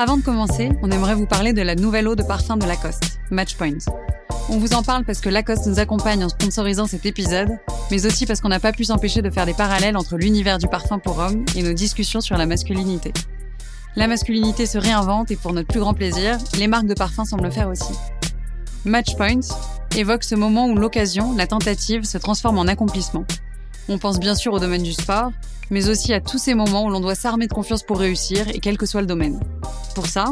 Avant de commencer, on aimerait vous parler de la nouvelle eau de parfum de Lacoste, Matchpoint. On vous en parle parce que Lacoste nous accompagne en sponsorisant cet épisode, mais aussi parce qu'on n'a pas pu s'empêcher de faire des parallèles entre l'univers du parfum pour hommes et nos discussions sur la masculinité. La masculinité se réinvente et pour notre plus grand plaisir, les marques de parfum semblent le faire aussi. Matchpoint évoque ce moment où l'occasion, la tentative, se transforme en accomplissement. On pense bien sûr au domaine du sport, mais aussi à tous ces moments où l'on doit s'armer de confiance pour réussir, et quel que soit le domaine. Pour ça,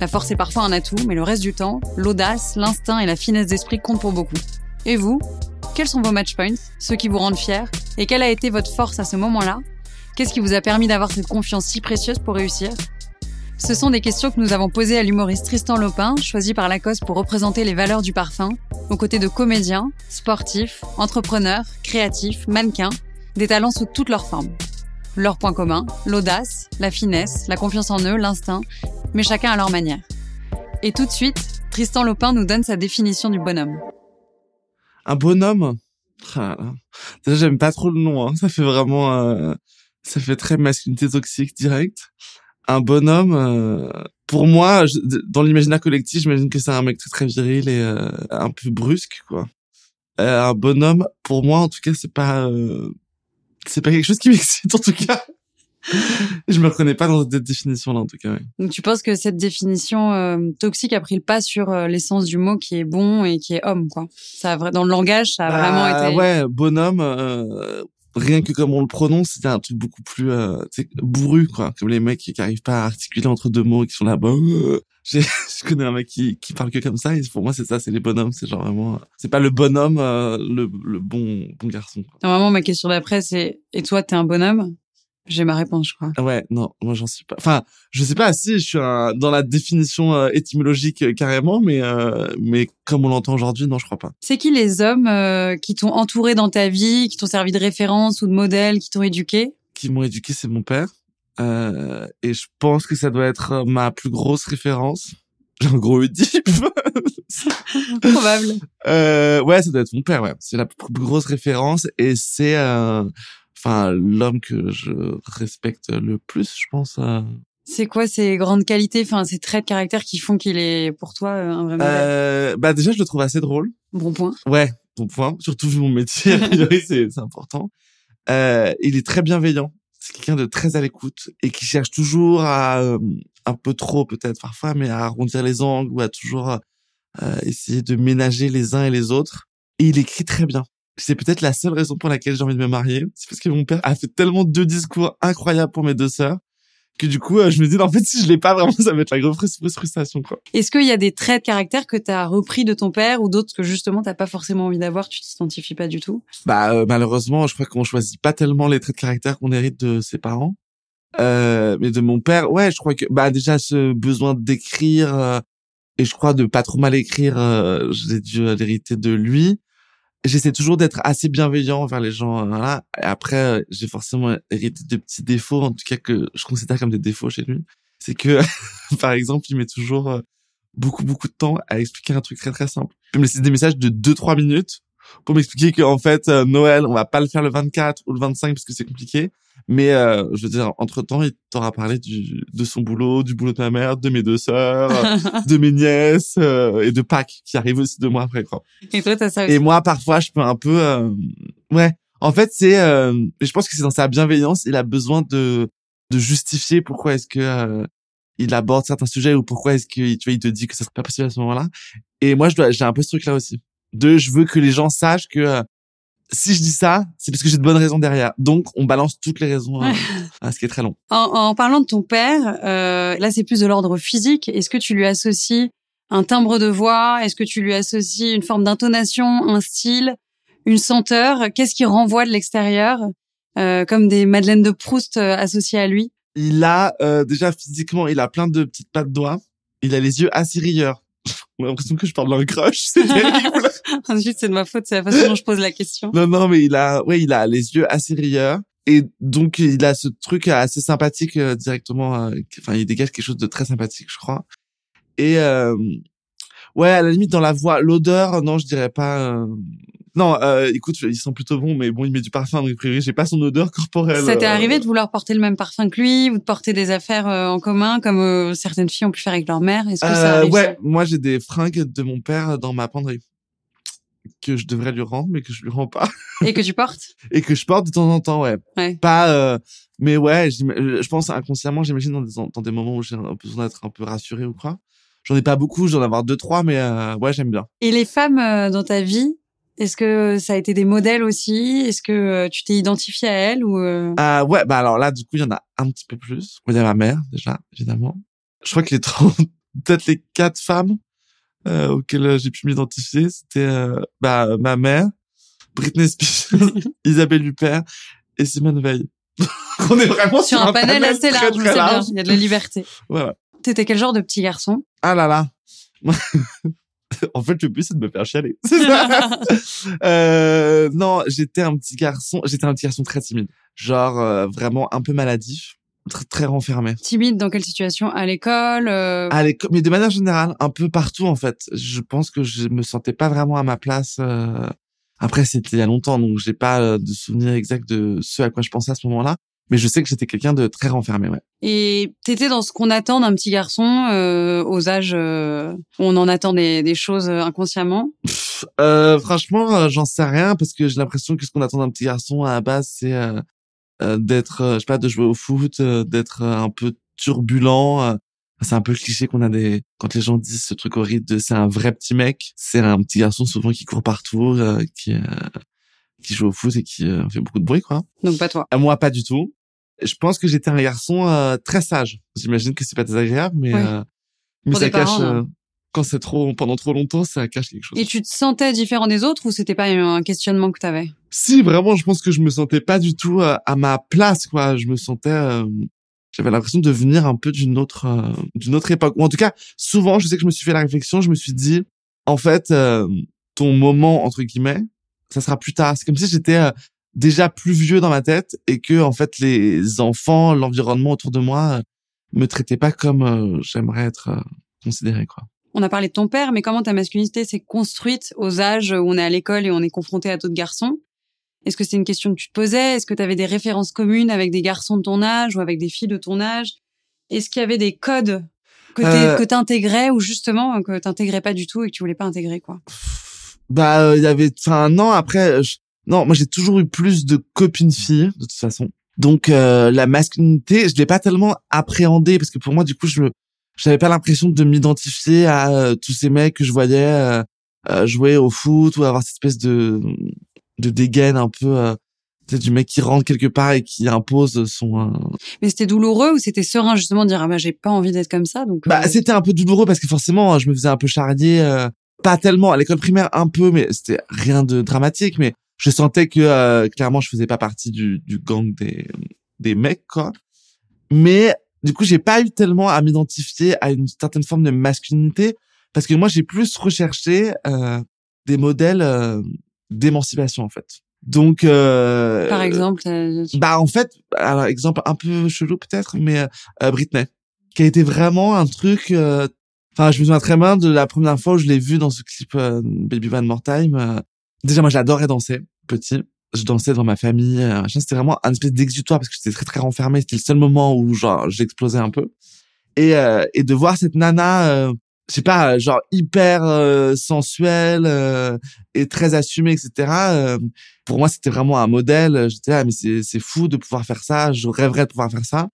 la force est parfois un atout, mais le reste du temps, l'audace, l'instinct et la finesse d'esprit comptent pour beaucoup. Et vous Quels sont vos matchpoints Ceux qui vous rendent fiers Et quelle a été votre force à ce moment-là? Qu'est-ce qui vous a permis d'avoir cette confiance si précieuse pour réussir? Ce sont des questions que nous avons posées à l'humoriste Tristan Lopin, choisi par Lacoste pour représenter les valeurs du parfum, aux côtés de comédiens, sportifs, entrepreneurs, créatifs, mannequins, des talents sous toutes leurs formes. Leurs points communs, l'audace, la finesse, la confiance en eux, l'instinct, mais chacun à leur manière. Et tout de suite, Tristan Lopin nous donne sa définition du bonhomme. Un bonhomme? Ah, j'aime pas trop le nom, hein. ça fait vraiment... Euh, ça fait très masculinité toxique direct un bonhomme, euh, pour moi, dans l'imaginaire collectif, j'imagine que c'est un mec très, très viril et euh, un peu brusque, quoi. Euh, un bonhomme, pour moi, en tout cas, c'est pas, c'est pas quelque chose qui m'excite, en tout cas. je me reconnais pas dans cette définition-là, en tout cas. Donc, tu penses que cette définition toxique a pris le pas sur l'essence du mot qui est bon et qui est homme, quoi? Ça a, dans le langage, ça a vraiment bah, été. Ouais, bonhomme rien que comme on le prononce, c'était un truc beaucoup plus euh, bourru, quoi. Comme les mecs qui, qui arrivent pas à articuler entre deux mots, qui sont là-bas. Euh, je connais un mec qui, qui parle que comme ça, et pour moi, c'est ça, c'est les bonhommes. C'est genre vraiment... C'est pas le bonhomme, euh, le, le bon, bon garçon. Normalement, ma question d'après, c'est « Et toi, t'es un bonhomme ?» J'ai ma réponse, je crois. Ouais, non, moi j'en suis pas. Enfin, je sais pas si je suis dans la définition euh, étymologique euh, carrément, mais mais comme on l'entend aujourd'hui, non, je crois pas. C'est qui les hommes qui t'ont entouré dans ta vie, qui t'ont servi de référence ou de modèle, qui t'ont éduqué? Qui m'ont éduqué, c'est mon père, et je pense que ça doit être ma plus grosse référence. J'ai un gros Oedipe. Probable. ouais, ça doit être mon père. Ouais, c'est la plus grosse référence et c'est enfin l'homme que je respecte le plus, je pense. C'est quoi ces grandes qualités, enfin ces traits de caractère qui font qu'il est pour toi euh, un vrai modèle? Euh, Bah déjà, je le trouve assez drôle. Bon point. Ouais, bon point. Surtout vu mon métier, c'est c'est important. Euh, il est très bienveillant. C'est quelqu'un de très à l'écoute et qui cherche toujours à euh, un peu trop peut-être parfois, mais à arrondir les angles ou à toujours euh, essayer de ménager les uns et les autres. Et il écrit très bien c'est peut-être la seule raison pour laquelle j'ai envie de me marier. C'est parce que mon père a fait tellement de discours incroyables pour mes deux sœurs que du coup, euh, je me dis, en fait, si je l'ai pas vraiment, ça va être la grosse frustration, quoi. Est-ce qu'il y a des traits de caractère que tu as repris de ton père ou d'autres que justement t'as pas forcément envie d'avoir, tu t'identifies pas du tout? Bah, euh, malheureusement, je crois qu'on choisit pas tellement les traits de caractère qu'on hérite de ses parents. Euh, mais de mon père, ouais, je crois que, bah, déjà, ce besoin d'écrire, euh, et je crois de pas trop mal écrire, j'ai dû l'hériter de lui j'essaie toujours d'être assez bienveillant envers les gens. Euh, voilà. Et après, euh, j'ai forcément hérité de petits défauts, en tout cas que je considère comme des défauts chez lui. C'est que, par exemple, il met toujours euh, beaucoup, beaucoup de temps à expliquer un truc très, très simple. Il me laisser des messages de 2-3 minutes pour m'expliquer qu'en fait, Noël, on va pas le faire le 24 ou le 25 parce que c'est compliqué. Mais euh, je veux dire, entre temps, il t'aura parlé du, de son boulot, du boulot de ma mère, de mes deux sœurs, de mes nièces euh, et de Pâques qui arrive aussi deux mois après. Quoi. Et toi, t'as ça aussi. Et moi, parfois, je peux un peu, euh, ouais. En fait, c'est, je pense que c'est dans sa bienveillance, il a besoin de de justifier pourquoi est-ce que il aborde certains sujets ou pourquoi est-ce que tu vois, il te dit que ça serait pas possible à ce moment-là. Et moi, je dois, j'ai un peu ce truc-là aussi. De, je veux que les gens sachent que si je dis ça, c'est parce que j'ai de bonnes raisons derrière. Donc, on balance toutes les raisons, euh, à ce qui est très long. En, parlant de ton père, euh, là, c'est plus de l'ordre physique. Est-ce que tu lui associes un timbre de voix? Est-ce que tu lui associes une forme d'intonation, un style, une senteur? Qu'est-ce qui renvoie de l'extérieur, euh, comme des Madeleines de Proust associées à lui? Il a euh, déjà physiquement, il a plein de petites pattes doigts. Il a les yeux assez rieurs. A l'impression que je parle d'un crush, c'est terrible. Ensuite, c'est de ma faute, c'est la façon dont je pose la question. non, non, mais il a, ouais, il a les yeux assez rieurs. Et donc, il a ce truc assez sympathique euh, directement. euh, Enfin, il dégage quelque chose de très sympathique, je crois. Et euh, ouais, à la limite, dans la voix, l'odeur, non, je dirais pas. Non, euh, écoute, il sent plutôt bon, mais bon, il met du parfum, donc a priori, j'ai pas son odeur corporelle. Ça t'est euh, arrivé de vouloir porter le même parfum que lui ou de porter des affaires euh, en commun comme euh, certaines filles ont pu faire avec leur mère? Est-ce que ça arrive ouais, moi j'ai des fringues de mon père dans ma penderie que je devrais lui rendre, mais que je lui rends pas Et que tu portes? Et que je porte de temps en temps, ouais. Ouais. Pas, euh, mais ouais, je pense inconsciemment, j'imagine dans des, dans des moments où j'ai besoin d'être un peu rassuré ou quoi. J'en ai pas beaucoup, j'en ai avoir deux trois, mais ouais, j'aime bien. Et les femmes dans ta vie, est-ce que ça a été des modèles aussi? Est-ce que euh, tu t'es identifié à elles ou euh, Euh, ouais, bah alors là, du coup, il y en a un petit peu plus. Il y a ma mère déjà, évidemment. Je crois que les 30, peut-être les quatre femmes euh, auxquelles euh, j'ai pu m'identifier, c'était euh, bah ma mère, Britney Spears, Isabelle Huppert et Simone Veil. On est vraiment sur un panel assez très, large, je très sais bien, large. il y a de la liberté. Voilà. T'étais quel genre de petit garçon? Ah là là. en fait, le but c'est de me faire chialer. C'est ça. euh, non, j'étais un petit garçon. J'étais un petit garçon très timide, genre euh, vraiment un peu maladif, très, très renfermé. Timide dans quelle situation? À l'école euh, À l'école, mais de manière générale, un peu partout en fait. Je pense que je me sentais pas vraiment à ma place. euh, Après, c'était il y a longtemps, donc j'ai pas euh, de souvenir exact de ce à quoi je pensais à ce moment-là. Mais je sais que j'étais quelqu'un de très renfermé, ouais. Et t'étais dans ce qu'on attend d'un petit garçon euh, aux âges euh, où on en attend des, des choses euh, inconsciemment? Pff, euh, franchement, euh, j'en sais rien parce que j'ai l'impression que ce qu'on attend d'un petit garçon à la base, c'est euh, d'être, je sais pas, de jouer au foot, euh, d'être un peu turbulent. c'est un peu le cliché qu'on a des quand les gens disent ce truc horrible de c'est un vrai petit mec. C'est un petit garçon souvent qui court partout, euh, qui euh, qui joue au foot et qui euh, fait beaucoup de bruit, quoi. Donc pas toi. À moi, pas du tout. Je pense que j'étais un garçon euh, très sage. J'imagine que c'est pas désagréable, mais Ouais. euh, mais ça cache. parents, non. euh, quand c'est trop pendant trop longtemps, ça cache quelque chose. Et tu te sentais différent des autres ou c'était pas un questionnement que t'avais? Si vraiment, je pense que je me sentais pas du tout euh, à ma place, quoi. Je me sentais, euh, j'avais l'impression de venir un peu d'une autre, d'une autre époque. Ou en tout cas, souvent, je sais que je me suis fait la réflexion. Je me suis dit, en fait, euh, ton moment entre guillemets, ça sera plus tard. C'est comme si j'étais euh, déjà plus vieux dans ma tête et que en fait les enfants, l'environnement autour de moi euh, me traitaient pas comme euh, j'aimerais être euh, considéré, quoi. On a parlé de ton père, mais comment ta masculinité s'est construite aux âges où on est à l'école et on est confronté à d'autres garçons? Est-ce que c'est une question que tu te posais? Est-ce que tu avais des références communes avec des garçons de ton âge ou avec des filles de ton âge? Est-ce qu'il y avait des codes que Euh. tu t'intégrais ou justement euh, que t'intégrais pas du tout et que tu voulais pas intégrer quoi? Bah, euh, il y avait, enfin, non, après, je- non, moi j'ai toujours eu plus de copines filles, de toute façon. Donc, euh, la masculinité, je l'ai pas tellement appréhendée, parce que pour moi, du coup, je j'avais pas l'impression de m'identifier à euh, tous ces mecs que je voyais euh, euh, jouer au foot ou avoir cette espèce de, de dégaine un peu, euh, tu sais, du mec qui rentre quelque part et qui impose son, euh, Mais c'était douloureux ou c'était serein justement de dire ah bah j'ai pas envie d'être comme ça donc Bah, euh, c'était un peu douloureux parce que forcément, je me faisais un peu charrier, euh, pas tellement à l'école primaire, un peu, mais c'était rien de dramatique. Mais je sentais que euh, clairement, je faisais pas partie du, du gang des des mecs, quoi. Mais du coup, j'ai pas eu tellement à m'identifier à une certaine forme de masculinité parce que moi, j'ai plus recherché euh, des modèles euh, d'émancipation en fait. Donc, euh, par exemple euh, bah en fait, alors exemple un peu chelou peut-être, mais euh, Britney, qui a été vraiment un truc. euh, Enfin, je me souviens très bien de la première fois où je l'ai vue dans ce clip euh, Baby One More Time. euh. déjà, moi, j'adorais danser petit. Je dansais dans ma famille. euh. C'était vraiment un espèce d'exutoire parce que j'étais très très renfermé. C'était le seul moment où genre j'explosais un peu. Et euh, et de voir cette nana, euh, je sais pas, euh, genre hyper euh, sensuelle euh, et très assumée, etc. pour moi, c'était vraiment un modèle. J'étais là, mais c'est, fou de pouvoir faire ça. Je rêverais de pouvoir faire ça.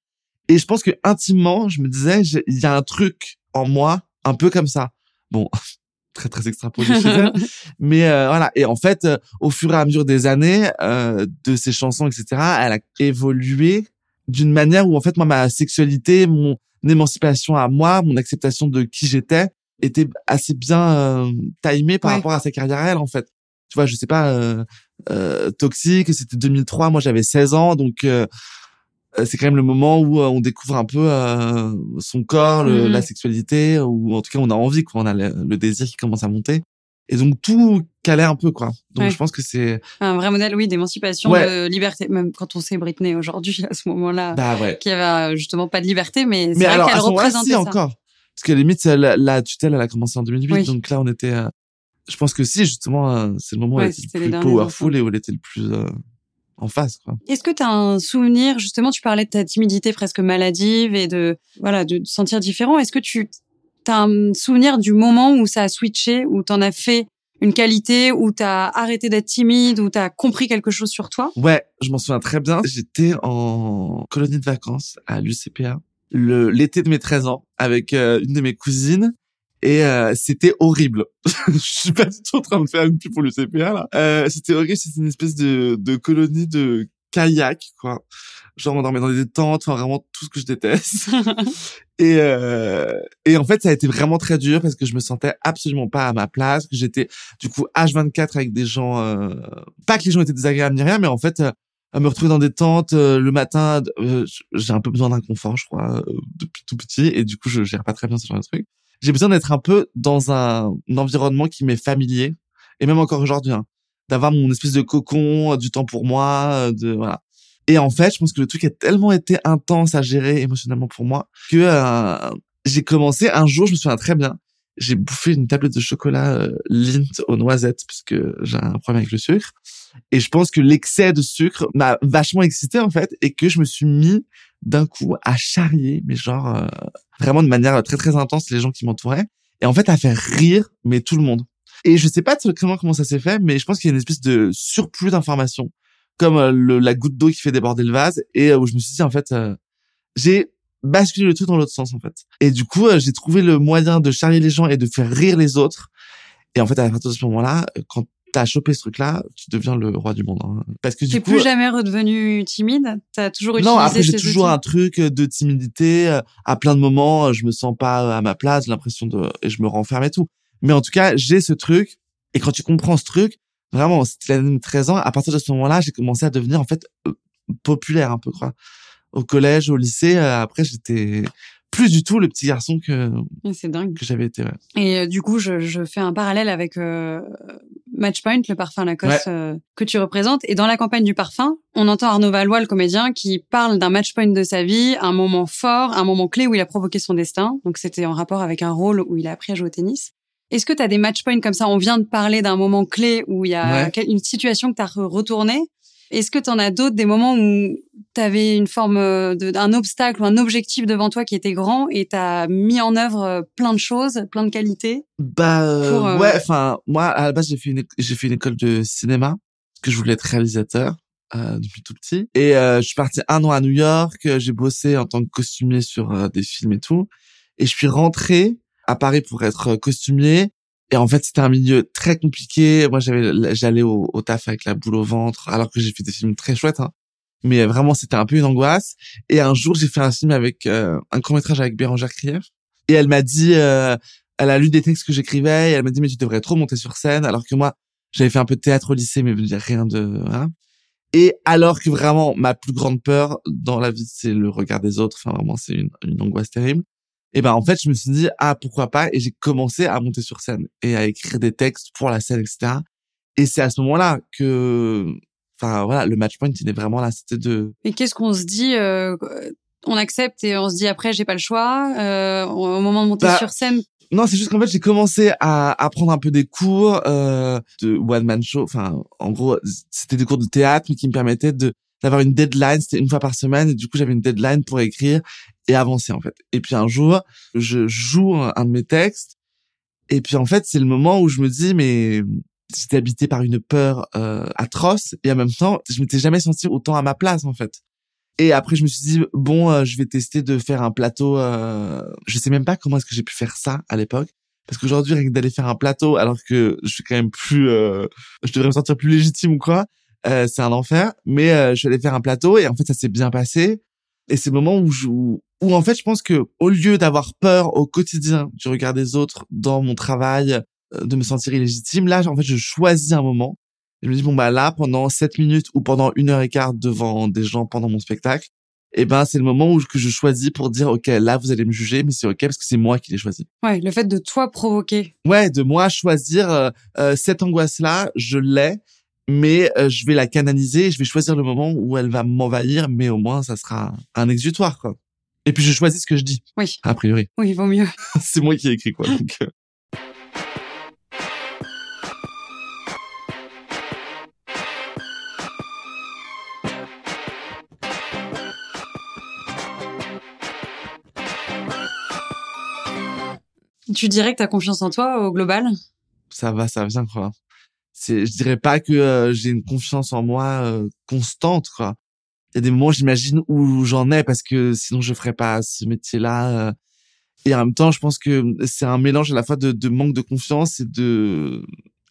Et je pense que intimement, je me disais, il y a un truc en moi, un peu comme ça. Bon, très très extrapolé chez elle. Mais euh, voilà. Et en fait, euh, au fur et à mesure des années, euh, de ses chansons, etc., elle a évolué d'une manière où en fait, moi, ma sexualité, mon émancipation à moi, mon acceptation de qui j'étais, était assez bien euh, timée par Ouais. rapport à sa carrière à elle, en fait. Tu vois, je sais pas, euh, euh, Toxique, c'était 2003, moi j'avais 16 ans, donc c'est quand même le moment où euh, on découvre un peu euh, son corps, le- Mhm. la sexualité, ou en tout cas on a envie, quoi, on a le, le désir qui commence à monter. Et donc tout calait un peu, quoi. Donc Ouais. je pense que c'est, Un vrai modèle, oui, d'émancipation, Ouais. de liberté. Même quand on sait Britney aujourd'hui, à ce moment-là, bah ouais. qu'il y avait euh, justement pas de liberté, mais c'est Mais vrai alors, à qu'elle représentait ça. encore. Parce que limite, la, la tutelle, elle a commencé en 2008. Oui. Donc là, on était, euh, je pense que si, justement, euh, c'est le moment où elle était le plus powerful et où elle était le plus euh, en face. Est-ce que tu as un souvenir, justement, tu parlais de ta timidité presque maladive et de, voilà, de te sentir différent. Est-ce que tu as un souvenir du moment où ça a switché, où tu en as fait une qualité, où tu as arrêté d'être timide, où tu as compris quelque chose sur toi? Ouais, je m'en souviens très bien. J'étais en colonie de vacances à l'UCPA l'été de mes 13 ans avec euh, une de mes cousines et euh, c'était horrible. je suis pas du tout en train de faire une pub pour l'UCPA là. Euh, c'était horrible, c'était une espèce de, de colonie de kayak quoi. Genre on dormait dans des tentes, enfin vraiment tout ce que je déteste. Et, euh, et en fait, ça a été vraiment très dur parce que je me sentais absolument pas à ma place, que j'étais du coup H24 avec des gens, euh, pas que les gens étaient désagréables ni rien, mais en fait, euh, à me retrouver dans des tentes euh, le matin, euh, j'ai un peu besoin d'un confort, je crois, euh, depuis tout petit, et du coup, je gère pas très bien ce genre de truc. J'ai besoin d'être un peu dans un, environnement qui m'est familier, et même encore aujourd'hui, hein, d'avoir mon espèce de cocon, euh, du temps pour moi, euh, de voilà. Et en fait, je pense que le truc a tellement été intense à gérer émotionnellement pour moi que euh, j'ai commencé un jour, je me souviens très bien, j'ai bouffé une tablette de chocolat euh, Lindt aux noisettes parce que j'ai un problème avec le sucre. Et je pense que l'excès de sucre m'a vachement excité en fait et que je me suis mis d'un coup à charrier, mais genre euh, vraiment de manière très très intense les gens qui m'entouraient et en fait à faire rire mais tout le monde. Et je sais pas secrètement comment ça s'est fait, mais je pense qu'il y a une espèce de surplus d'informations comme euh, le, la goutte d'eau qui fait déborder le vase et euh, où je me suis dit en fait euh, j'ai basculé le truc dans l'autre sens en fait. Et du coup euh, j'ai trouvé le moyen de charrier les gens et de faire rire les autres. Et en fait à partir de ce moment-là euh, quand t'as chopé ce truc-là tu deviens le roi du monde hein. parce que T'es du coup plus jamais redevenu timide? T'as toujours utilisé non après j'ai toujours outils? un truc de timidité euh, à plein de moments euh, je me sens pas à ma place j'ai l'impression de et je me renferme et tout. Mais en tout cas j'ai ce truc et quand tu comprends ce truc vraiment c'était l'année de 13 ans à partir de ce moment-là j'ai commencé à devenir en fait euh, populaire un peu quoi au collège au lycée euh, après j'étais plus du tout le petit garçon que Ouais, C'est dingue. que j'avais été ouais. Et euh, du coup, je, je fais un parallèle avec euh, Matchpoint, le parfum Lacoste euh, que tu représentes. Et dans la campagne du parfum, on entend Arnaud Valois, le comédien, qui parle d'un matchpoint de sa vie, un moment fort, un moment clé où il a provoqué son destin. Donc c'était en rapport avec un rôle où il a appris à jouer au tennis. Est-ce que tu as des matchpoints comme ça? On vient de parler d'un moment clé où il y a Ouais. une situation que tu as retournée. Est-ce que tu en as d'autres, des moments où tu avais une forme euh, d'un obstacle ou un objectif devant toi qui était grand et tu as mis en œuvre euh, plein de choses, plein de qualités Bah euh, Pour, euh, ouais, enfin moi à la base j'ai fait une j'ai fait une école de cinéma parce que je voulais être réalisateur euh, depuis tout petit. Et euh, je suis parti un an à New York, j'ai bossé en tant que costumier sur des films et tout. Et je suis rentré à Paris pour être costumier et en fait c'était un milieu très compliqué. Moi j'avais j'allais au, taf avec la boule au ventre alors que j'ai fait des films très chouettes hein. Mais vraiment c'était un peu une angoisse et un jour j'ai fait un film avec euh, un court-métrage avec Bérangère Krief et elle m'a dit euh, elle a lu des textes que j'écrivais et elle m'a dit mais tu devrais trop monter sur scène alors que moi j'avais fait un peu de théâtre au lycée mais rien de voilà. et alors que vraiment ma plus grande peur dans la vie c'est le regard des autres enfin vraiment c'est une angoisse terrible et ben en fait je me suis dit ah pourquoi pas? Et j'ai commencé à monter sur scène et à écrire des textes pour la scène etc et c'est à ce moment-là que enfin voilà le match point il est vraiment là c'était de Et qu'est-ce qu'on se dit euh, On accepte et on se dit après j'ai pas le choix. Euh, au moment de monter Bah, sur scène, Non, c'est juste qu'en fait, j'ai commencé à apprendre un peu des cours euh, de one man show. Enfin, en gros, c'était des cours de théâtre mais qui me permettaient de d'avoir une deadline. C'était une fois par semaine et du coup, j'avais une deadline pour écrire et avancer en fait. Et puis un jour, je joue un de mes textes et puis en fait, c'est le moment où je me dis mais j'étais habité par une peur euh, atroce et en même temps, je m'étais jamais senti autant à ma place en fait. Et après, je me suis dit bon, euh, je vais tester de faire un plateau. Euh... Je sais même pas comment est-ce que j'ai pu faire ça à l'époque, parce qu'aujourd'hui, rien que d'aller faire un plateau, alors que je suis quand même plus, euh... je devrais me sentir plus légitime ou quoi, euh, c'est un enfer. Mais euh, je suis allé faire un plateau et en fait, ça s'est bien passé. Et c'est le moment où je, où en fait, je pense que au lieu d'avoir peur au quotidien du regard des autres dans mon travail, euh, de me sentir illégitime, là, en fait, je choisis un moment. Je me dis, bon, bah là, pendant 7 minutes ou pendant une heure et quart devant des gens pendant mon spectacle, et ben c'est le moment où que je choisis pour dire ok là vous allez me juger mais c'est ok parce que c'est moi qui l'ai choisi. Ouais, le fait de toi provoquer. ouais de moi choisir euh, euh, cette angoisse là je l'ai mais euh, je vais la canaliser je vais choisir le moment où elle va m'envahir mais au moins ça sera un exutoire quoi. Et puis je choisis ce que je dis. Oui, a priori. Oui, vaut mieux. c'est moi qui ai écrit quoi donc euh, Tu dirais que t'as confiance en toi au global? Ça va ça vient quoi c'est je dirais pas que euh, j'ai une confiance en moi euh, constante quoi. Il y a des moments j'imagine où j'en ai parce que sinon je ferais pas ce métier là et en même temps je pense que c'est un mélange à la fois de, manque de confiance et de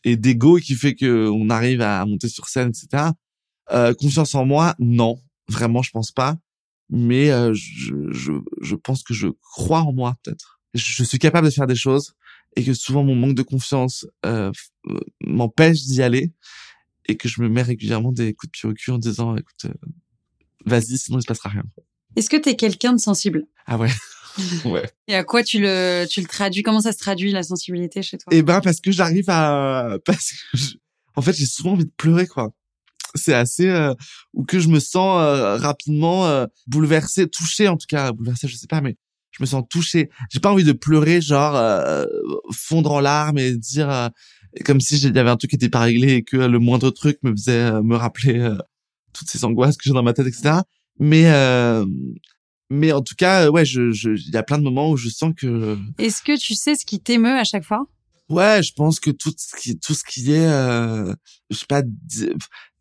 d'ego qui fait que on arrive à monter sur scène etc euh, confiance en moi non vraiment je pense pas. Mais euh, je, je je pense que je crois en moi peut-être. Je suis capable de faire des choses et que souvent mon manque de confiance euh, euh, m'empêche d'y aller et que je me mets régulièrement des coups de pied au cul en disant écoute euh, vas-y sinon il se passera rien. Est-ce que t'es quelqu'un de sensible? Ah ouais. Ouais. Et à quoi tu le, tu le traduis? Comment ça se traduit la sensibilité chez toi? Et ben parce que j'arrive à parce que je- en fait j'ai souvent envie de pleurer quoi. C'est assez euh, ou que je me sens euh, rapidement euh, bouleversé touché en tout cas bouleversé je sais pas mais je me sens touché j'ai pas envie de pleurer genre euh, fondre en larmes et dire euh, comme si il y avait un truc qui était pas réglé et que le moindre truc me faisait euh, me rappeler euh, toutes ces angoisses que j'ai dans ma tête etc mais euh, mais en tout cas euh, ouais je je il y a plein de moments où je sens que Est-ce que tu sais ce qui t'émeut à chaque fois? Ouais, je pense que tout ce qui tout ce qui est euh, je sais pas di-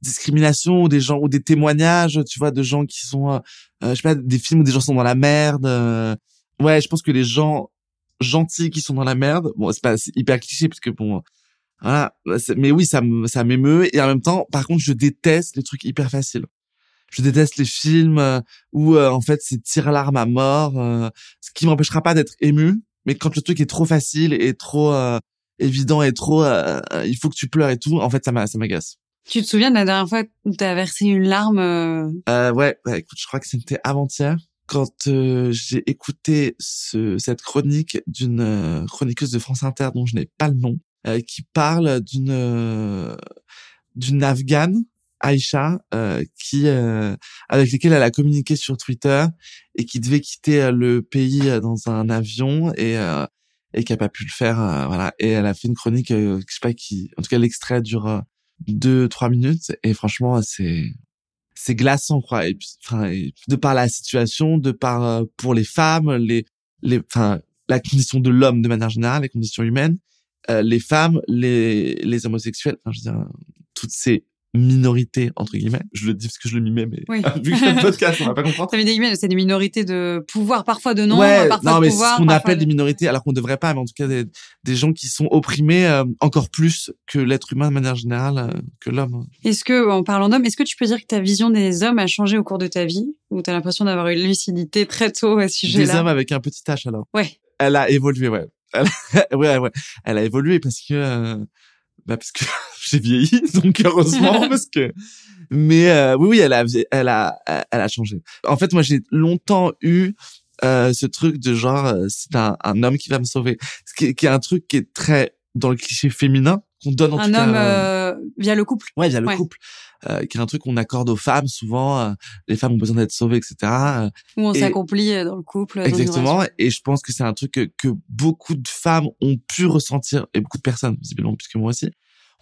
discrimination ou des gens ou des témoignages, tu vois, de gens qui sont euh, je sais pas des films où des gens sont dans la merde. euh, ouais, je pense que les gens gentils qui sont dans la merde, bon, c'est pas hyper cliché parce que bon voilà, c'est- mais oui, ça me ça m'émeut et en même temps, par contre, je déteste les trucs hyper faciles. Je déteste les films euh, où euh, en fait c'est tire larme à mort, euh, ce qui m'empêchera pas d'être ému, mais quand le truc est trop facile et trop euh, évident et trop il faut que tu pleures et tout en fait ça m'a ça m'agace. Tu te souviens de la dernière fois où t'as versé une larme ouais, ouais écoute je crois que c'était avant-hier quand euh, j'ai écouté ce, cette chronique d'une euh, chroniqueuse de France Inter dont je n'ai pas le nom euh, qui parle d'une euh, d'une afghane Aïcha euh, qui avec lesquelles elle a communiqué sur Twitter et qui devait quitter le pays dans un avion et et qui a pas pu le faire voilà. Et elle a fait une chronique je sais pas qui en tout cas l'extrait dure deux trois minutes et franchement c'est c'est glaçant quoi. Et puis enfin de par la situation de par euh, pour les femmes les les enfin la condition de l'homme de manière générale les conditions humaines euh, les femmes les les homosexuels enfin je veux dire toutes ces minorités entre guillemets je le dis parce que je le mimais mais Oui. vu que c'est un podcast on va pas comprendre Ça veut dire c'est des minorités de pouvoir, parfois de ouais, parfois non, de mais pouvoir. c'est ce qu'on parfois appelle de- des minorités, alors qu'on devrait pas, mais en tout cas des, des gens qui sont opprimés euh, encore plus que l'être humain de manière générale, euh, que l'homme. Est-ce que, en parlant d'hommes, est-ce que tu peux dire que ta vision des hommes a changé au cours de ta vie? Ou t'as l'impression d'avoir une lucidité très tôt à ce Des sujet-là? hommes avec un petit H alors. Ouais. Elle a évolué, ouais. Elle, ouais, ouais. Elle a évolué parce que, euh, bah parce que j'ai vieilli, donc heureusement parce que. Mais euh, oui, oui, elle a, elle a, elle a changé. En fait, moi, j'ai longtemps eu euh, ce truc de genre, euh, c'est un, un homme qui va me sauver, ce qui, qui est un truc qui est très dans le cliché féminin qu'on donne en Un tout cas, homme euh, euh, via le couple. Ouais, il y a le Ouais. couple, euh, qui est un truc qu'on accorde aux femmes souvent. euh, les femmes ont besoin d'être sauvées, etc. euh, Où on Et- s'accomplit euh, dans le couple. exactement. Et je pense que c'est un truc que, que beaucoup de femmes ont pu ressentir, et beaucoup de personnes, visiblement, puisque moi aussi,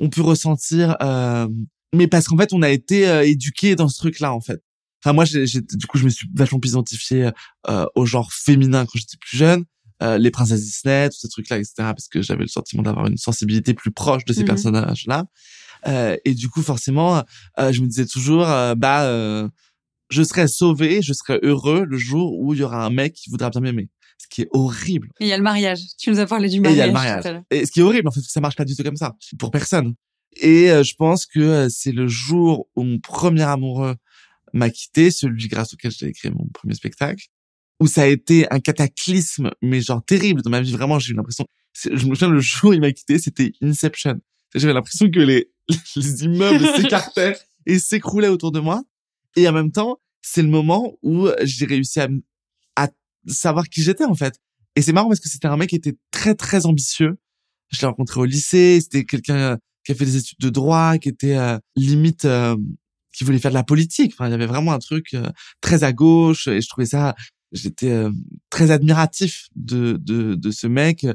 ont pu ressentir. Euh, mais parce qu'en fait, on a été euh, éduqués dans ce truc-là, en fait. Enfin, moi, j'ai, du coup, je me suis vachement plus identifié euh, au genre féminin quand j'étais plus jeune. Euh, les princesses Disney, tous ces trucs-là, etc. Parce que j'avais le sentiment d'avoir une sensibilité plus proche de ces Mhm. personnages-là. Euh, et du coup, forcément, euh, je me disais toujours, bah, euh, je serai sauvé, je serai heureux le jour où il y aura un mec qui voudra bien m'aimer. Ce qui est horrible. Et il y a le mariage. Tu nous as parlé du Et il mariage. y a le tout mariage. à l'heure. Et ce qui est horrible, en fait, ça marche pas du tout comme ça. Pour personne. Et euh, je pense que euh, c'est le jour où mon premier amoureux m'a quitté, celui grâce auquel j'ai écrit mon premier spectacle, où ça a été un cataclysme, mais genre terrible dans ma vie. Vraiment, j'ai eu l'impression, je me souviens le jour où il m'a quitté, c'était Inception. J'avais l'impression que les, les immeubles s'écartaient et s'écroulaient autour de moi. Et en même temps, c'est le moment où j'ai réussi à, à savoir qui j'étais en fait. Et c'est marrant parce que c'était un mec qui était très très ambitieux. Je l'ai rencontré au lycée. C'était quelqu'un qui a fait des études de droit, qui était euh, limite, euh, qui voulait faire de la politique. Enfin, il y avait vraiment un truc euh, très à gauche. Et je trouvais ça, j'étais très admiratif de de, de ce mec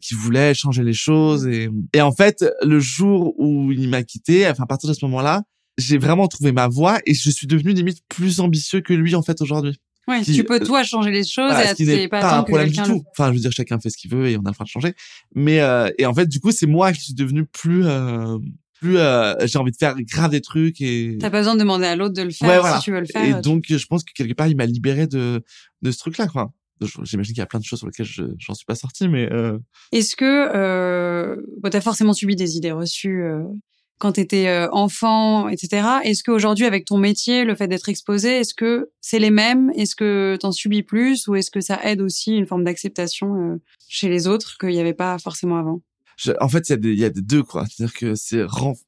qui voulait changer les choses. Et, et en fait, le jour où il m'a quitté, enfin à partir de ce moment-là, j'ai vraiment trouvé ma voie et je suis devenu limite plus ambitieux que lui en fait aujourd'hui. Ouais, tu peux toi changer les choses voilà, et ce qui n'est pas, pas un problème du le- tout. Enfin, je veux dire, chacun fait ce qu'il veut et on a le droit de changer. Mais euh, et en fait, du coup, c'est moi qui suis devenu plus euh, plus euh, j'ai envie de faire grave des trucs et T'as pas besoin de demander à l'autre de le faire Ouais, voilà. si tu veux le faire. et donc je pense que quelque part il m'a libéré de de ce truc là quoi. J'imagine qu'il y a plein de choses sur lesquelles je j'en suis pas sorti mais euh, Est-ce que euh, bon, t'as forcément subi des idées reçues euh, quand t'étais euh, enfant, etc. Est-ce qu'aujourd'hui, avec ton métier, le fait d'être exposé, est-ce que c'est les mêmes? Est-ce que t'en subis plus? Ou est-ce que ça aide aussi une forme d'acceptation euh, chez les autres qu'il n'y avait pas forcément avant? Je- en fait il y y a des deux quoi. C'est-à-dire que c'est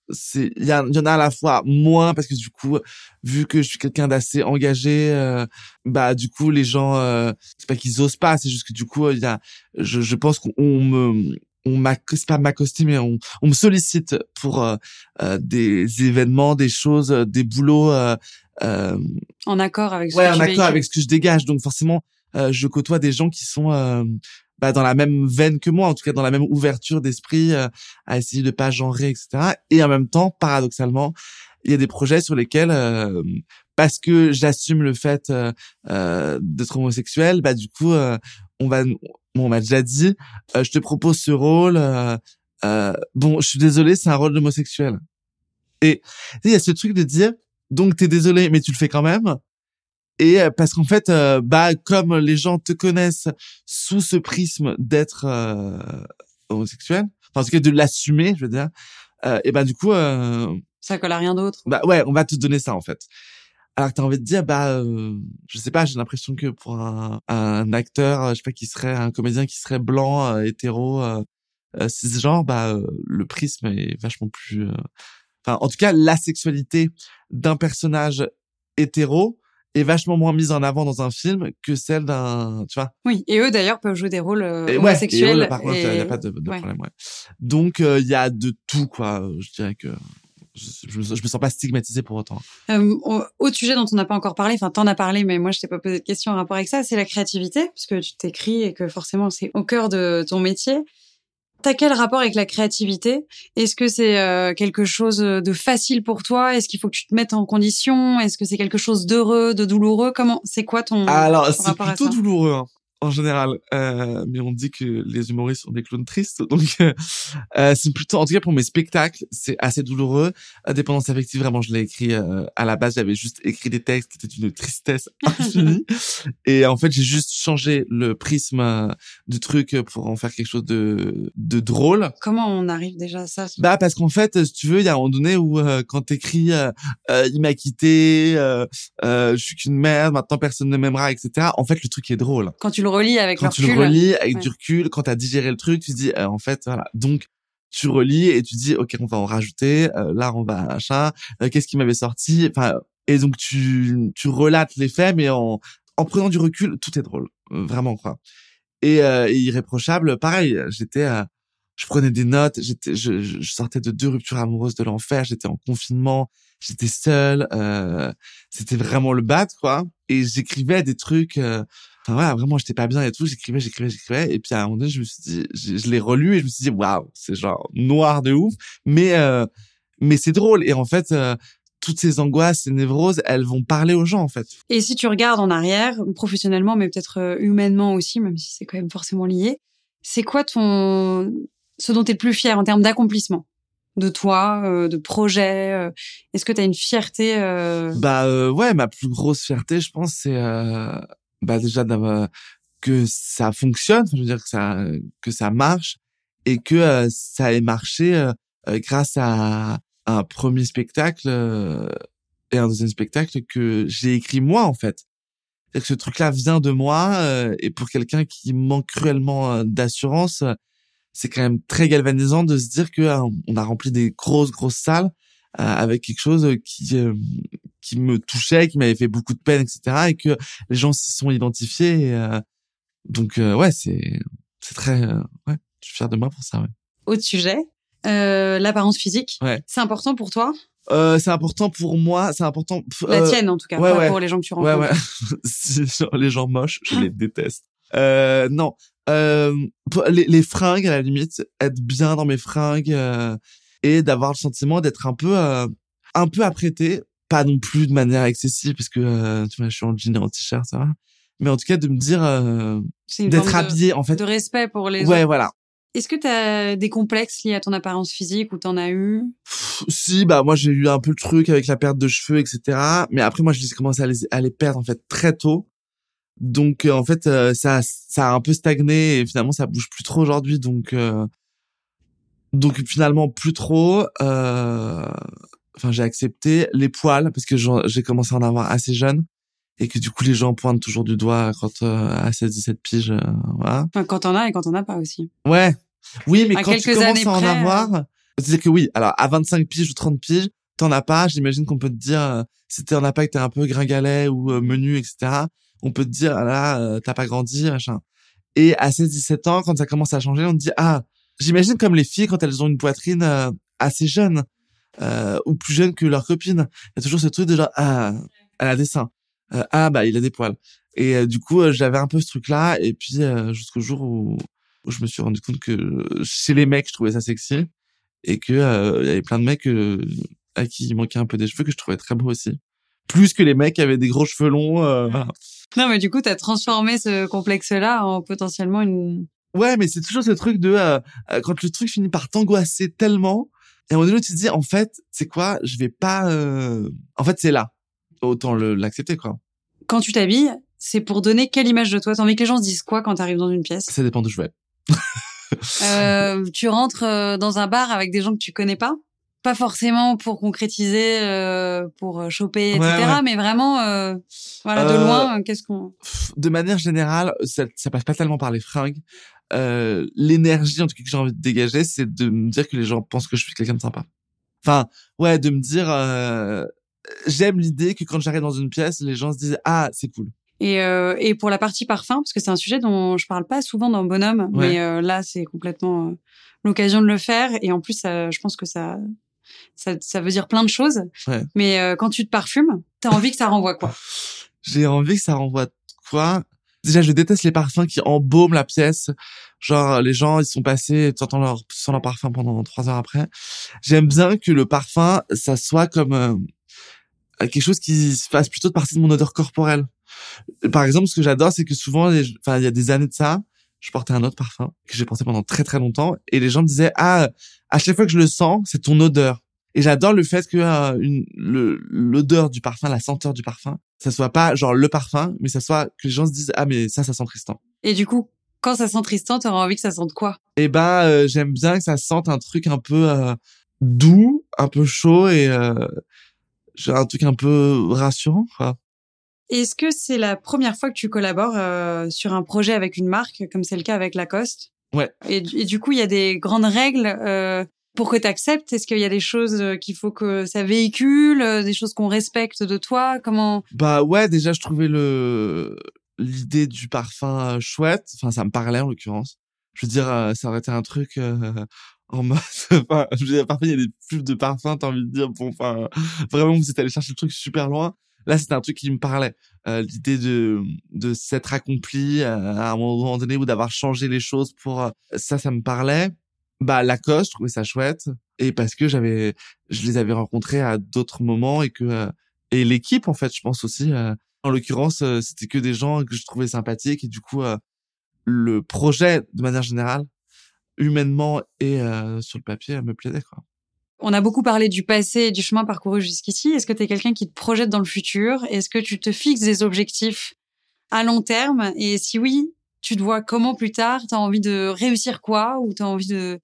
c'est il y, y en a à la fois moins parce que du coup vu que je suis quelqu'un d'assez engagé euh, bah du coup les gens euh, c'est pas qu'ils osent pas c'est juste que du coup il y a je, je pense qu'on on me on c'est pas mais on, on me sollicite pour euh, euh, des événements des choses euh, des boulots euh, euh, En accord avec ce ouais que en accord avec ce que je dégage. Donc forcément euh, je côtoie des gens qui sont euh, bah, dans la même veine que moi en tout cas dans la même ouverture d'esprit euh, à essayer de pas genrer etc et en même temps paradoxalement il y a des projets sur lesquels euh, parce que j'assume le fait d'être homosexuel bah du coup euh, on va bon, on m'a déjà dit euh, je te propose ce rôle euh, euh, bon je suis désolé c'est un rôle d'homosexuel. Et il y a ce truc de dire donc t'es désolé mais tu le fais quand même. Et parce qu'en fait bah comme les gens te connaissent sous ce prisme d'être homosexuel enfin en tout cas de l'assumer je veux dire et ben du coup Ça colle à rien d'autre. bah ouais on va te donner ça en fait alors que t'as envie de dire bah euh, je sais pas j'ai l'impression que pour un, un acteur euh, je sais pas qui serait un comédien qui serait blanc euh, hétéro euh, euh, cisgenre bah euh, le prisme est vachement plus euh, enfin en tout cas la sexualité d'un personnage hétéro est vachement moins mise en avant dans un film que celle d'un tu vois Oui, et eux d'ailleurs peuvent jouer des rôles et ouais, et homosexuels. ouais, par contre, il et- n'y a pas de, de ouais. problème, ouais. Donc, euh, il y a de tout, quoi. Je dirais que je, je, me sens- pas stigmatisé pour autant. Euh, au- autre sujet dont on n'a pas encore parlé, enfin t'en as parlé, mais moi je t'ai pas posé de questions en rapport avec ça, c'est la créativité, parce que tu t'écris et que forcément c'est au cœur de ton métier. T'as quel rapport avec la créativité? Est-ce que c'est euh, quelque chose de facile pour toi? Est-ce qu'il faut que tu te mettes en condition? Est-ce que c'est quelque chose d'heureux, de douloureux? Comment C'est quoi ton, Alors, ton c'est rapport à plutôt ça? douloureux, hein, en général. Euh, mais on dit que les humoristes sont des clowns tristes. Donc, euh, euh, c'est plutôt, en tout cas pour mes spectacles, c'est assez douloureux. Euh, Dépendance affective, vraiment, je l'ai écrit euh, à la base. J'avais juste écrit des textes qui étaient d'une tristesse infinie. Et en fait, j'ai juste changé le prisme euh, du truc pour en faire quelque chose de, de drôle. Comment on arrive déjà à ça Bah parce qu'en fait, si tu veux, il y a un moment donné où euh, quand t'écris il m'a quitté, euh, euh, je suis qu'une merde, maintenant personne ne m'aimera, etc. En fait, le truc est drôle. Quand tu le relis avec Quand le tu le relis avec ouais. du recul, quand t'as digéré le truc, tu te dis euh, en fait voilà. Donc tu relis et tu dis ok on va en rajouter, euh, là on va machin, euh, qu'est-ce qui m'avait sorti, enfin et donc tu tu relates les faits mais en en prenant du recul, tout est drôle, vraiment quoi. Et, et irréprochable, pareil, j'étais je prenais des notes, j'étais, je, je je sortais de deux ruptures amoureuses de l'enfer, j'étais en confinement, j'étais seul, euh, c'était vraiment le bad quoi. Et j'écrivais des trucs, euh, enfin voilà, vraiment j'étais pas bien et tout, j'écrivais, j'écrivais, j'écrivais. Et puis à un moment donné, je me suis dit, je, je l'ai relu et je me suis dit, waouh, c'est genre noir de ouf, mais euh, mais c'est drôle. Et en fait, euh, toutes ces angoisses, ces névroses, elles vont parler aux gens en fait. Et si tu regardes en arrière, professionnellement, mais peut-être euh, humainement aussi, même si c'est quand même forcément lié, c'est quoi ton, ce dont tu es le plus fier en termes d'accomplissement de toi, euh, de projet euh, Est-ce que tu as une fierté euh, Bah euh, ouais, ma plus grosse fierté, je pense, c'est euh, bah déjà d'avoir que ça fonctionne, je veux dire que ça que ça marche et que euh, ça ait marché euh, euh, grâce à un premier spectacle euh, et un deuxième spectacle que j'ai écrit moi en fait. C'est-à-dire que ce truc-là vient de moi euh, et pour quelqu'un qui manque cruellement euh, d'assurance, euh, c'est quand même très galvanisant de se dire que euh, on a rempli des grosses grosses salles avec quelque chose qui qui me touchait, qui m'avait fait beaucoup de peine, etc. Et que les gens s'y sont identifiés. donc ouais, c'est c'est très ouais, je suis fier de moi pour ça. Ouais. Autre sujet, l'apparence physique. Ouais. C'est important pour toi? Euh, c'est important pour moi, c'est important. La tienne en tout cas, ouais, pas ouais. pour les gens que tu rencontres. Ouais, ouais. les gens moches, je les déteste. Euh, non, euh, les, les fringues à la limite, être bien dans mes fringues euh, et d'avoir le sentiment d'être un peu, euh, un peu apprêté, pas non plus de manière excessive parce que euh, tu vois, je suis en jean et en t-shirt, ça va. Mais en tout cas, de me dire d'être habillé en fait. De respect pour les. Ouais, autres. voilà. Est-ce que tu as des complexes liés à ton apparence physique ou t'en as eu? Si, bah moi j'ai eu un peu le truc avec la perte de cheveux, etc. Mais après moi j'ai commencé à les, à les perdre en fait très tôt. Donc euh, en fait euh, ça ça a un peu stagné et finalement ça bouge plus trop aujourd'hui. Donc euh, donc finalement plus trop. Enfin j'ai accepté les poils parce que j'ai commencé à en avoir assez jeune et que du coup les gens pointent toujours du doigt quand à 16 17 piges voilà. Enfin, quand on a et quand on n'a pas aussi. Ouais. Oui, mais À quand tu commences à en près, avoir, c'est-à-dire que oui, alors à 25 piges ou 30 piges, t'en as pas, j'imagine qu'on peut te dire euh, si t'en as pas que t'es un peu gringalet ou euh, menu etc. On peut te dire ah là euh, t'as pas grandi machin. Et à 16 17 ans quand ça commence à changer, on te dit ah, j'imagine comme les filles quand elles ont une poitrine euh, assez jeune euh, ou plus jeune que leurs copines, il y a toujours ce truc de genre ah, elle a des seins. Euh, ah bah il a des poils. Et euh, du coup, euh, j'avais un peu ce truc-là. Et puis euh, jusqu'au jour où, où je me suis rendu compte que chez les mecs, je trouvais ça sexy et que il y avait plein de mecs à qui il manquait un peu des cheveux que je trouvais très beau aussi. Plus que les mecs qui avaient des gros cheveux longs. voilà. Non, mais du coup, tu as transformé ce complexe-là en potentiellement une. Ouais, mais c'est toujours ce truc de quand le truc finit par t'angoisser tellement. Et à un moment donné, tu te dis en fait, c'est quoi Je vais pas. En fait, c'est là. Autant l'accepter quoi. Quand tu t'habilles, c'est pour donner quelle image de toi? T'as envie que les gens se disent quoi quand t'arrives dans une pièce? Ça dépend d'où je vais. euh, tu rentres dans un bar avec des gens que tu connais pas? Pas forcément pour concrétiser, euh, pour choper, etc. Ouais, ouais. Mais vraiment, euh, voilà, de Euh, loin, qu'est-ce qu'on... De manière générale, ça, ça passe pas tellement par les fringues. Euh, L'énergie, en tout cas, que j'ai envie de dégager, c'est de me dire que les gens pensent que je suis quelqu'un de sympa. Enfin, ouais, de me dire, euh, j'aime l'idée que quand j'arrive dans une pièce, les gens se disent ah c'est cool. Et, euh, et pour la partie parfum, parce que c'est un sujet dont je parle pas souvent dans Bonhomme, Ouais. mais euh, là c'est complètement euh, l'occasion de le faire. Et en plus, je pense que ça, ça, ça veut dire plein de choses. Ouais. Mais quand tu te parfumes, t'as envie que ça renvoie quoi? J'ai envie que ça renvoie quoi? Déjà, je déteste les parfums qui embaument la pièce. Genre, les gens, ils sont passés, tu entends leur, sans leur parfum pendant trois heures après. J'aime bien que le parfum, ça soit comme euh, quelque chose qui se fasse plutôt partie de mon odeur corporelle. Par exemple, ce que j'adore, c'est que souvent, enfin, il y a des années de ça, je portais un autre parfum que j'ai porté pendant très très longtemps et les gens me disaient ah à chaque fois que je le sens c'est ton odeur et j'adore le fait que euh, l'odeur du parfum la senteur du parfum ça soit pas genre le parfum mais ça soit que les gens se disent ah mais ça ça sent Tristan Et du coup, quand ça sent Tristan, t'auras envie que ça sente quoi? Et ben euh, j'aime bien que ça sente un truc un peu euh, doux un peu chaud et euh, un truc un peu rassurant quoi. Est-ce que c'est la première fois que tu collabores euh, sur un projet avec une marque, comme c'est le cas avec Lacoste? Ouais. Et, du- et du coup, il y a des grandes règles euh, pour que tu acceptes Est-ce qu'il y a des choses euh, qu'il faut que ça véhicule, euh, des choses qu'on respecte de toi? Comment? Bah ouais, déjà je trouvais le l'idée du parfum euh, chouette. Enfin, ça me parlait en l'occurrence. Je veux dire, ça aurait été un truc en mode. Enfin, je veux dire, parfois il y a des pubs de parfum, t'as envie de dire bon, enfin, vraiment vous êtes allé chercher le truc super loin. Là, c'était un truc qui me parlait. L'idée de de s'être accompli à un moment donné ou d'avoir changé les choses pour ça, ça me parlait. Bah Lacoste, je trouvais ça chouette et parce que j'avais, je les avais rencontrés à d'autres moments et que euh, et l'équipe en fait, je pense aussi. euh, en l'occurrence, euh, c'était que des gens que je trouvais sympathiques et du coup, euh, le projet de manière générale, humainement et euh, sur le papier, me plaisait quoi. On a beaucoup parlé du passé et du chemin parcouru jusqu'ici. Est-ce que tu es quelqu'un qui te projette dans le futur? Est-ce que tu te fixes des objectifs à long terme? Et si oui, tu te vois comment plus tard? T'as envie de réussir quoi? Ou t'as envie de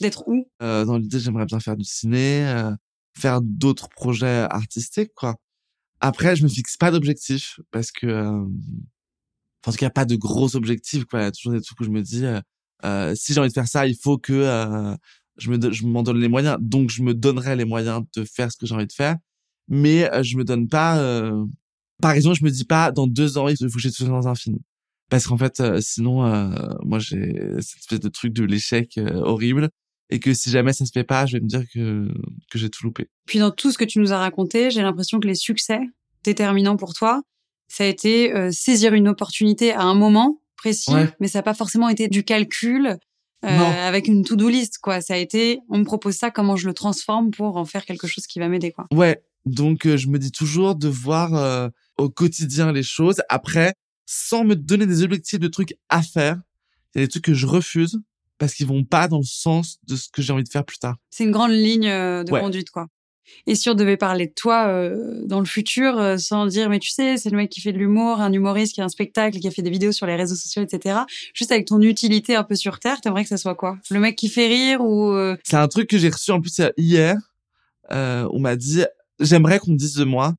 d'être où? Euh, dans l'idée, j'aimerais bien faire du ciné, euh, faire d'autres projets artistiques quoi. Après, je me fixe pas d'objectifs parce que, euh, en tout cas, pas de gros objectifs quoi. Il y a toujours des trucs où je me dis, euh, euh, si j'ai envie de faire ça, il faut que euh, je me, je m'en donne les moyens, donc je me donnerai les moyens de faire ce que j'ai envie de faire, mais je me donne pas. Par exemple, je me dis pas dans deux ans il faut que je sois dans un film, parce qu'en fait, euh, sinon, euh, moi j'ai cette espèce de truc de l'échec euh, horrible, et que si jamais ça se fait pas, je vais me dire que que j'ai tout loupé. Puis dans tout ce que tu nous as raconté, j'ai l'impression que les succès déterminants pour toi, ça a été euh, saisir une opportunité à un moment précis, Ouais. mais ça n'a pas forcément été du calcul euh, avec une to-do list, quoi. Ça a été, on me propose ça, comment je le transforme pour en faire quelque chose qui va m'aider, quoi. Ouais, donc je me dis toujours de voir euh, au quotidien les choses. Après, sans me donner des objectifs de trucs à faire, il y a des trucs que je refuse parce qu'ils vont pas dans le sens de ce que j'ai envie de faire plus tard. C'est une grande ligne euh, de Ouais. conduite, quoi. Et si on devait parler de toi euh, dans le futur, euh, sans dire, mais tu sais, c'est le mec qui fait de l'humour, un humoriste qui a un spectacle, qui a fait des vidéos sur les réseaux sociaux, etc. Juste avec ton utilité un peu sur Terre, t'aimerais que ça soit quoi? Le mec qui fait rire ou... euh, C'est un truc que j'ai reçu en plus hier. Euh, on m'a dit, j'aimerais qu'on me dise de moi.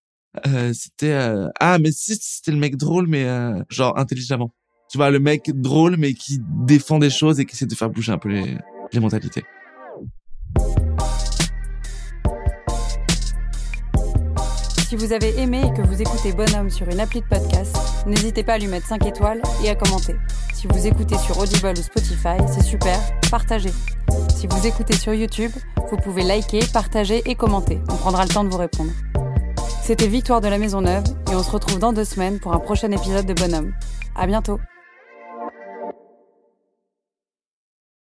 Euh, c'était euh, ah mais si c'était le mec drôle mais euh, genre intelligemment. Tu vois le mec drôle mais qui défend des choses et qui essaie de faire bouger un peu les, les mentalités. Si vous avez aimé et que vous écoutez Bonhomme sur une appli de podcast, n'hésitez pas à lui mettre 5 étoiles et à commenter. Si vous écoutez sur Audible ou Spotify, c'est super, partagez. Si vous écoutez sur YouTube, vous pouvez liker, partager et commenter. On prendra le temps de vous répondre. C'était Victoire de la Maison Neuve et on se retrouve dans deux semaines pour un prochain épisode de Bonhomme. À bientôt!